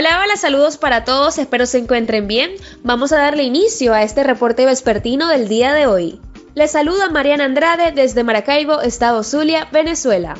Hola, hola, saludos para todos, espero se encuentren bien. Vamos a darle inicio a este reporte vespertino del día de hoy. Les saluda Mariana Andrade desde Maracaibo, Estado Zulia, Venezuela.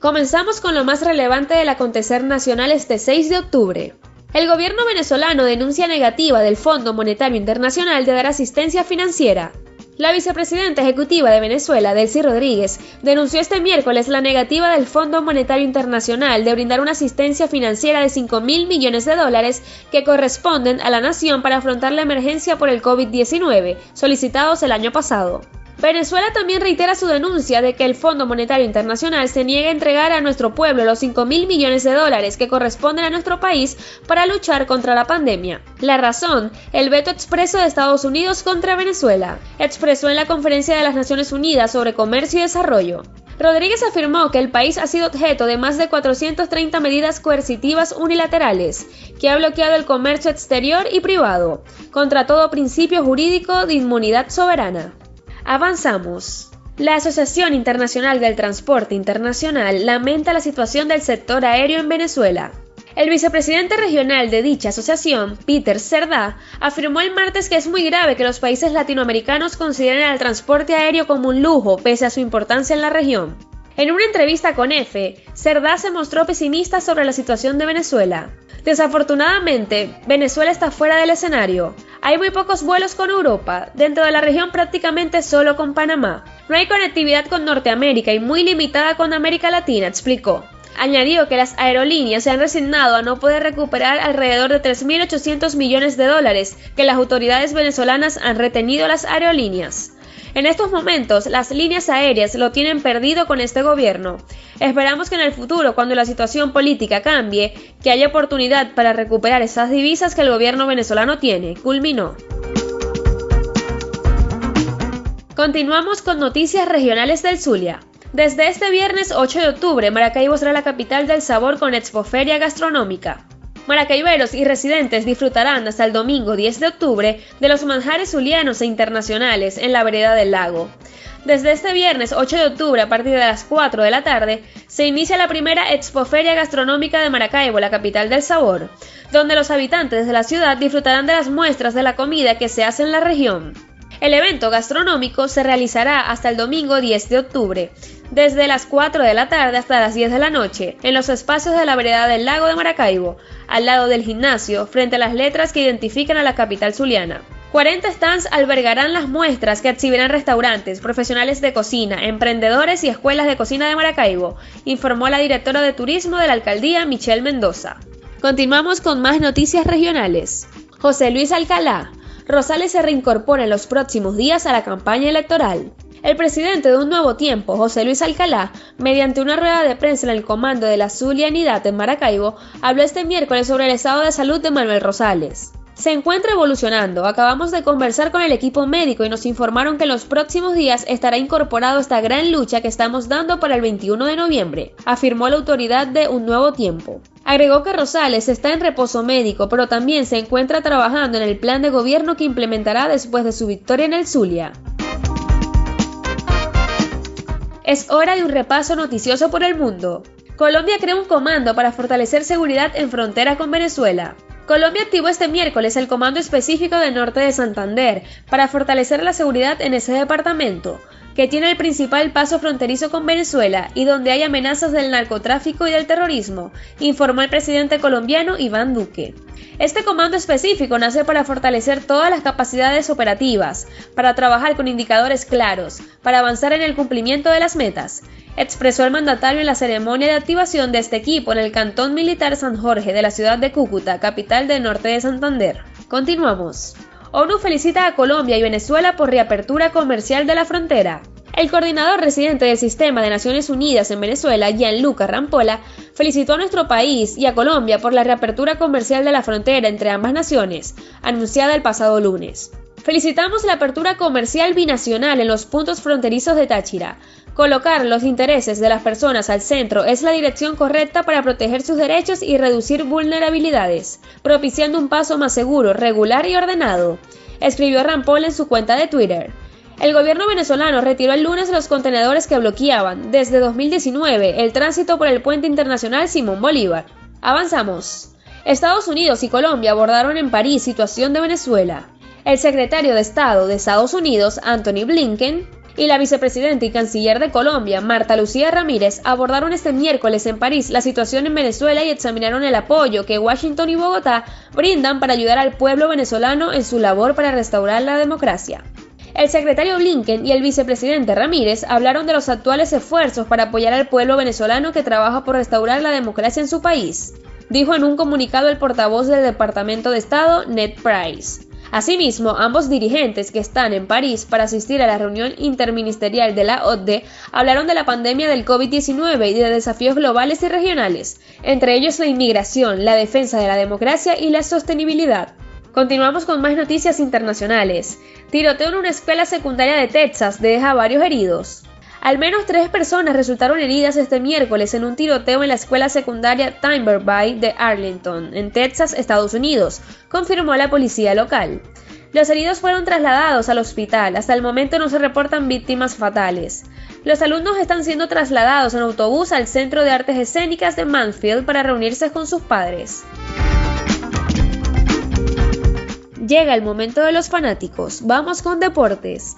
Comenzamos con lo más relevante del acontecer nacional este 6 de octubre. El gobierno venezolano denuncia negativa del Fondo Monetario Internacional de dar asistencia financiera. La vicepresidenta ejecutiva de Venezuela, Delcy Rodríguez, denunció este miércoles la negativa del Fondo Monetario Internacional de brindar una asistencia financiera de 5 mil millones de dólares que corresponden a la nación para afrontar la emergencia por el COVID-19, solicitados el año pasado. Venezuela también reitera su denuncia de que el Fondo Monetario Internacional se niega a entregar a nuestro pueblo los 5 mil millones de dólares que corresponden a nuestro país para luchar contra la pandemia. La razón, el veto expreso de Estados Unidos contra Venezuela, expresó en la Conferencia de las Naciones Unidas sobre Comercio y Desarrollo. Rodríguez afirmó que el país ha sido objeto de más de 430 medidas coercitivas unilaterales, que ha bloqueado el comercio exterior y privado, contra todo principio jurídico de inmunidad soberana. Avanzamos. La Asociación Internacional del Transporte Internacional lamenta la situación del sector aéreo en Venezuela. El vicepresidente regional de dicha asociación, Peter Cerdá, afirmó el martes que es muy grave que los países latinoamericanos consideren al transporte aéreo como un lujo pese a su importancia en la región. En una entrevista con EFE, Cerdá se mostró pesimista sobre la situación de Venezuela. Desafortunadamente, Venezuela está fuera del escenario. Hay muy pocos vuelos con Europa, dentro de la región prácticamente solo con Panamá. No hay conectividad con Norteamérica y muy limitada con América Latina, explicó. Añadió que las aerolíneas se han resignado a no poder recuperar alrededor de 3.800 millones de dólares que las autoridades venezolanas han retenido a las aerolíneas. En estos momentos, las líneas aéreas lo tienen perdido con este gobierno. Esperamos que en el futuro, cuando la situación política cambie, que haya oportunidad para recuperar esas divisas que el gobierno venezolano tiene, culminó. Continuamos con noticias regionales del Zulia. Desde este viernes 8 de octubre, Maracaibo será la capital del sabor con Expoferia Gastronómica. Maracaiberos y residentes disfrutarán hasta el domingo 10 de octubre de los manjares zulianos e internacionales en la vereda del lago. Desde este viernes 8 de octubre a partir de las 4 de la tarde se inicia la primera Expoferia Gastronómica de Maracaibo, la capital del sabor, donde los habitantes de la ciudad disfrutarán de las muestras de la comida que se hace en la región. El evento gastronómico se realizará hasta el domingo 10 de octubre, desde las 4 de la tarde hasta las 10 de la noche, en los espacios de la vereda del lago de Maracaibo, al lado del gimnasio, frente a las letras que identifican a la capital zuliana. 40 stands albergarán las muestras que exhibirán restaurantes, profesionales de cocina, emprendedores y escuelas de cocina de Maracaibo, informó la directora de turismo de la alcaldía Michelle Mendoza. Continuamos con más noticias regionales. José Luis Alcalá. Rosales se reincorpora en los próximos días a la campaña electoral. El presidente de Un Nuevo Tiempo, José Luis Alcalá, mediante una rueda de prensa en el comando de la Zulianidad en Maracaibo, habló este miércoles sobre el estado de salud de Manuel Rosales. Se encuentra evolucionando. Acabamos de conversar con el equipo médico y nos informaron que en los próximos días estará incorporado esta gran lucha que estamos dando para el 21 de noviembre, afirmó la autoridad de Un Nuevo Tiempo. Agregó que Rosales está en reposo médico, pero también se encuentra trabajando en el plan de gobierno que implementará después de su victoria en el Zulia. Es hora de un repaso noticioso por el mundo. Colombia crea un comando para fortalecer seguridad en frontera con Venezuela. Colombia activó este miércoles el Comando Específico del Norte de Santander para fortalecer la seguridad en ese departamento, que tiene el principal paso fronterizo con Venezuela y donde hay amenazas del narcotráfico y del terrorismo, informó el presidente colombiano Iván Duque. Este comando específico nace para fortalecer todas las capacidades operativas, para trabajar con indicadores claros, para avanzar en el cumplimiento de las metas, expresó el mandatario en la ceremonia de activación de este equipo en el Cantón Militar San Jorge de la ciudad de Cúcuta, capital del norte de Santander. Continuamos. ONU felicita a Colombia y Venezuela por reapertura comercial de la frontera. El coordinador residente del Sistema de Naciones Unidas en Venezuela, Gianluca Rampola, felicitó a nuestro país y a Colombia por la reapertura comercial de la frontera entre ambas naciones, anunciada el pasado lunes. Felicitamos la apertura comercial binacional en los puntos fronterizos de Táchira. Colocar los intereses de las personas al centro es la dirección correcta para proteger sus derechos y reducir vulnerabilidades, propiciando un paso más seguro, regular y ordenado, escribió Rampol en su cuenta de Twitter. El gobierno venezolano retiró el lunes los contenedores que bloqueaban desde 2019 el tránsito por el puente internacional Simón Bolívar. Avanzamos. Estados Unidos y Colombia abordaron en París situación de Venezuela. El secretario de Estado de Estados Unidos, Anthony Blinken, y la vicepresidenta y canciller de Colombia, Marta Lucía Ramírez, abordaron este miércoles en París la situación en Venezuela y examinaron el apoyo que Washington y Bogotá brindan para ayudar al pueblo venezolano en su labor para restaurar la democracia. El secretario Blinken y el vicepresidente Ramírez hablaron de los actuales esfuerzos para apoyar al pueblo venezolano que trabaja por restaurar la democracia en su país, dijo en un comunicado el portavoz del Departamento de Estado, Ned Price. Asimismo, ambos dirigentes que están en París para asistir a la reunión interministerial de la OCDE hablaron de la pandemia del COVID-19 y de desafíos globales y regionales, entre ellos la inmigración, la defensa de la democracia y la sostenibilidad. Continuamos con más noticias internacionales. Tiroteo en una escuela secundaria de Texas deja varios heridos. Al menos tres personas resultaron heridas este miércoles en un tiroteo en la escuela secundaria Timber Bay de Arlington, en Texas, Estados Unidos, confirmó la policía local. Los heridos fueron trasladados al hospital. Hasta el momento no se reportan víctimas fatales. Los alumnos están siendo trasladados en autobús al Centro de Artes Escénicas de Mansfield para reunirse con sus padres. Llega el momento de los fanáticos. Vamos con deportes.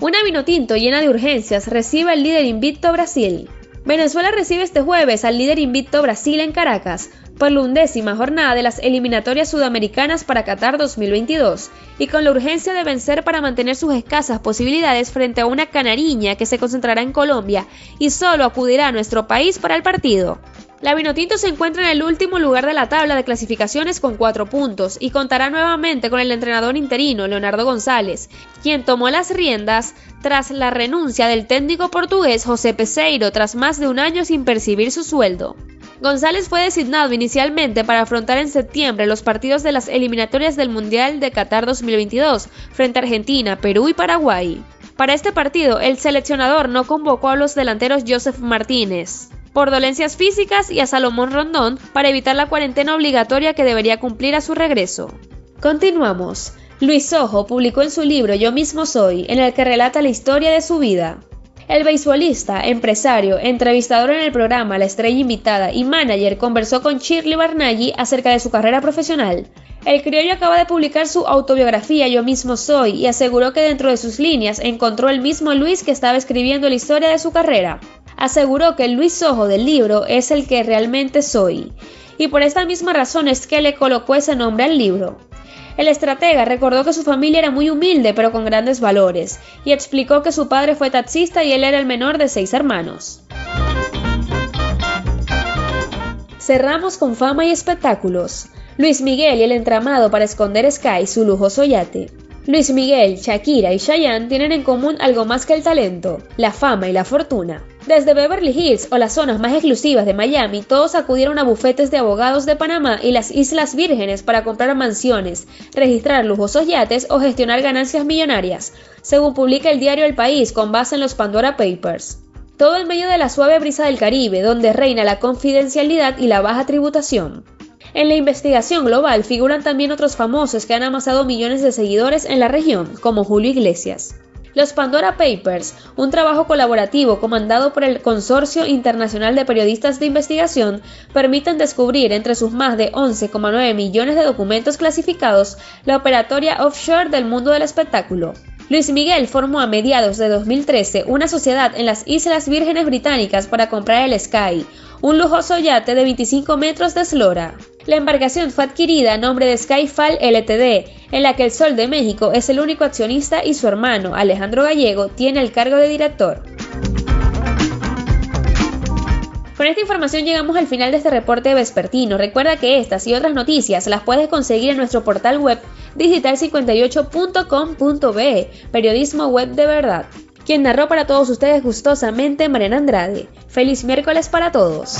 Una Vinotinto llena de urgencias recibe al líder invicto Brasil. Venezuela recibe este jueves al líder invicto Brasil en Caracas por la undécima jornada de las eliminatorias sudamericanas para Qatar 2022 y con la urgencia de vencer para mantener sus escasas posibilidades frente a una canariña que se concentrará en Colombia y solo acudirá a nuestro país para el partido. La Vinotinto se encuentra en el último lugar de la tabla de clasificaciones con cuatro puntos y contará nuevamente con el entrenador interino Leonardo González, quien tomó las riendas tras la renuncia del técnico portugués José Peseiro tras más de un año sin percibir su sueldo. González fue designado inicialmente para afrontar en septiembre los partidos de las eliminatorias del Mundial de Qatar 2022 frente a Argentina, Perú y Paraguay. Para este partido, el seleccionador no convocó a los delanteros Joseph Martínez, por dolencias físicas y a Salomón Rondón para evitar la cuarentena obligatoria que debería cumplir a su regreso. Continuamos. Luis Ojo publicó en su libro Yo mismo soy, en el que relata la historia de su vida. El beisbolista, empresario, entrevistador en el programa La Estrella Invitada y manager conversó con Shirley Barnaghi acerca de su carrera profesional. El criollo acaba de publicar su autobiografía Yo mismo soy y aseguró que dentro de sus líneas encontró el mismo Luis que estaba escribiendo la historia de su carrera aseguró que el Luis Ojo del libro es el que realmente soy, y por esta misma razón es que le colocó ese nombre al libro. El estratega recordó que su familia era muy humilde pero con grandes valores, y explicó que su padre fue taxista y él era el menor de seis hermanos. Cerramos con fama y espectáculos. Luis Miguel y el entramado para esconder Sky, su lujoso yate. Luis Miguel, Shakira y Chayanne tienen en común algo más que el talento, la fama y la fortuna. Desde Beverly Hills o las zonas más exclusivas de Miami, todos acudieron a bufetes de abogados de Panamá y las Islas Vírgenes para comprar mansiones, registrar lujosos yates o gestionar ganancias millonarias, según publica el diario El País con base en los Pandora Papers. Todo en medio de la suave brisa del Caribe, donde reina la confidencialidad y la baja tributación. En la investigación global figuran también otros famosos que han amasado millones de seguidores en la región, como Julio Iglesias. Los Pandora Papers, un trabajo colaborativo comandado por el Consorcio Internacional de Periodistas de Investigación, permiten descubrir entre sus más de 11,9 millones de documentos clasificados la operatoria offshore del mundo del espectáculo. Luis Miguel formó a mediados de 2013 una sociedad en las Islas Vírgenes Británicas para comprar el Sky, un lujoso yate de 25 metros de eslora. La embarcación fue adquirida a nombre de Skyfall Ltd, en la que el Sol de México es el único accionista y su hermano, Alejandro Gallego, tiene el cargo de director. Con esta información llegamos al final de este reporte vespertino. Recuerda que estas y otras noticias las puedes conseguir en nuestro portal web digital58.com.be, periodismo web de verdad. Quien narró para todos ustedes gustosamente Mariana Andrade. Feliz miércoles para todos.